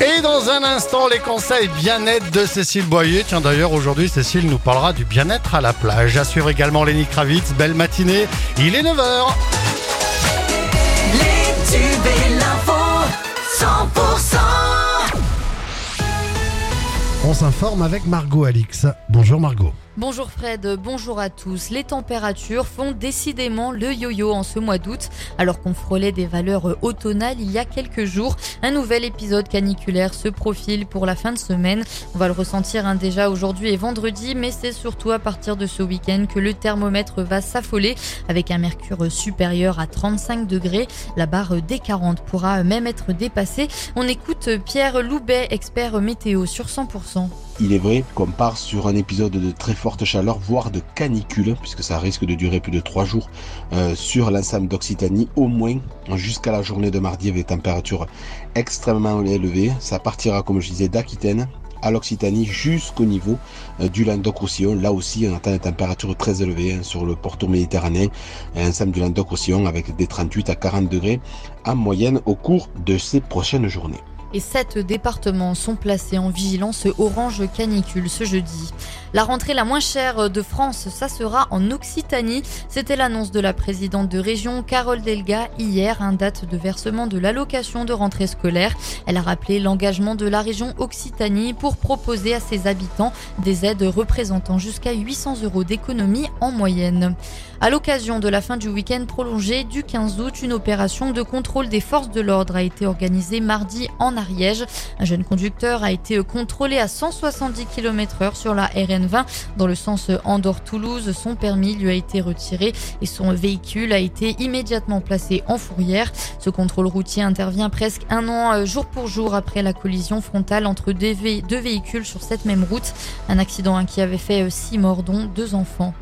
Et dans un instant, les conseils bien-être de Cécile Boyer. Tiens, d'ailleurs, aujourd'hui, Cécile nous parlera du bien-être à la plage. À suivre également Lenny Kravitz. Belle matinée. Il est 9h. Les tubes et l'info, 100% On s'informe avec Margot Alix. Bonjour Margot. Bonjour Fred, bonjour à tous. Les températures font décidément le yo-yo en ce mois d'août. Alors qu'on frôlait des valeurs automnales il y a quelques jours, un nouvel épisode caniculaire se profile pour la fin de semaine. On va le ressentir hein, déjà aujourd'hui et vendredi, mais c'est surtout à partir de ce week-end que le thermomètre va s'affoler avec un mercure supérieur à 35 degrés. La barre des 40 pourra même être dépassée. On écoute Pierre Loubet, expert météo sur 100%. Il est vrai qu'on part sur un épisode de très forte chaleur, voire de canicule, puisque ça risque de durer plus de trois jours euh, sur l'ensemble d'Occitanie, au moins jusqu'à la journée de mardi avec des températures extrêmement élevées. Ça partira, comme je disais, d'Aquitaine à l'Occitanie jusqu'au niveau euh, du Languedoc-Roussillon. Là aussi, on attend des températures très élevées hein, sur le pourtour méditerranéen, ensemble du Languedoc-Roussillon avec des 38 à 40 degrés en moyenne au cours de ces prochaines journées et sept départements sont placés en vigilance orange canicule ce jeudi. La rentrée la moins chère de France, ça sera en Occitanie. C'était l'annonce de la présidente de région Carole Delga hier, un date de versement de l'allocation de rentrée scolaire. Elle a rappelé l'engagement de la région Occitanie pour proposer à ses habitants des aides représentant jusqu'à 800 euros d'économie en moyenne. À l'occasion de la fin du week-end prolongé du 15 août, une opération de contrôle des forces de l'ordre a été organisée mardi en Ariège. Un jeune conducteur a été contrôlé à 170 km heure sur la RN20 dans le sens Andorre-Toulouse. Son permis lui a été retiré et son véhicule a été immédiatement placé en fourrière. Ce contrôle routier intervient presque un an euh, jour pour jour après la collision frontale entre deux, véhicules sur cette même route. Un accident qui avait fait euh, six morts dont deux enfants.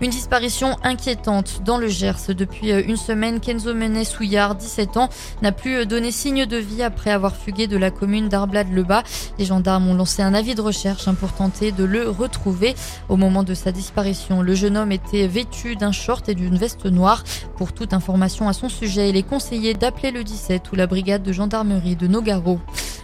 Une disparition inquiétante dans le Gers. Depuis euh, une semaine, Kenzo Menet Souillard, 17 ans, n'a plus donné signe de vie après avoir fugué de la commune d'Arblade-le-Bas. Les gendarmes ont lancé un avis de recherche hein, pour tenter de le retrouver. Au moment de sa disparition, le jeune homme était vêtu d'un short et d'une veste noire. Pour toute information à son sujet, il est conseillé d'appeler le 17 ou la brigade de gendarmerie de Nogaro.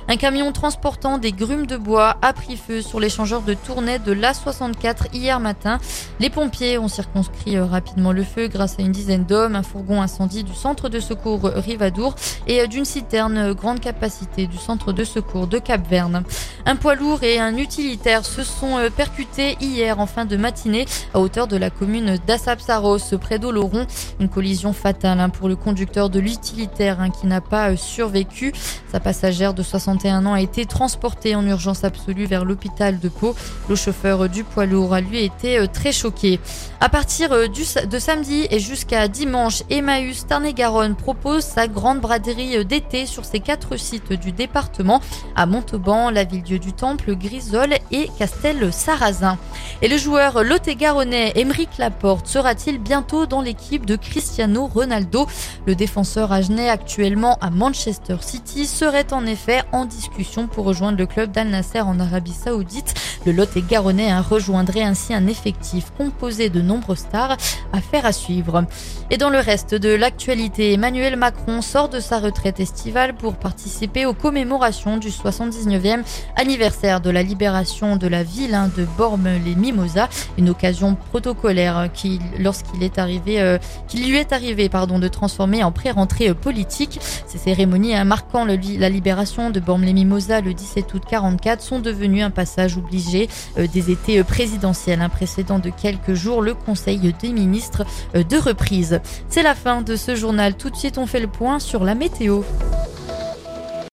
Un camion transportant des grumes de bois a pris feu sur l'échangeur de Tournai de l'A64 hier matin. Les pompiers ont circonscrit euh, rapidement le feu grâce à une dizaine d'hommes, un fourgon incendie du centre de secours Rivadour et euh, d'une citerne euh, grande capacité du centre de secours de Cap-Verne. Un poids lourd et un utilitaire se sont percutés hier en fin de matinée à hauteur de la commune d'Assapsaros près d'Oloron. Une collision fatale hein, pour le conducteur de l'utilitaire hein, qui n'a pas survécu. Sa passagère de 60 ans a été transporté en urgence absolue vers l'hôpital de Pau. Le chauffeur du poids lourd a lui été euh, très choqué. À partir euh, de samedi et jusqu'à dimanche, Emmaüs Tarn-et-Garonne propose sa grande braderie euh, d'été sur ses quatre sites du département à Montauban, la Ville-Dieu du Temple, Grisol et Castel-Sarrazin. Et le joueur lot-et-garonnais Émeric Laporte sera-t-il bientôt dans l'équipe de Cristiano Ronaldo? Le défenseur agenais actuellement à Manchester City serait en effet en discussion pour rejoindre le club d'Al Nasser en Arabie Saoudite. Le Lot et Garonnais rejoindrait ainsi un effectif composé de nombreux stars. à faire à suivre. Et dans le reste de l'actualité, Emmanuel Macron sort de sa retraite estivale pour participer aux commémorations du 79e anniversaire de la libération de la ville hein, de Bormes-les-Mimosas, une occasion protocolaire qui, lorsqu'il est arrivé, euh, qu'il lui est arrivé, pardon, de transformer en pré-rentrée politique. Ces cérémonies hein, marquant la libération de Bormes-les-Mimosas le 17 août 44 sont devenues un passage obligé euh, des étés euh, présidentiels, un précédent de quelques jours, le Conseil des ministres euh, de reprise. C'est la fin de ce journal. Tout de suite, on fait le point sur la météo.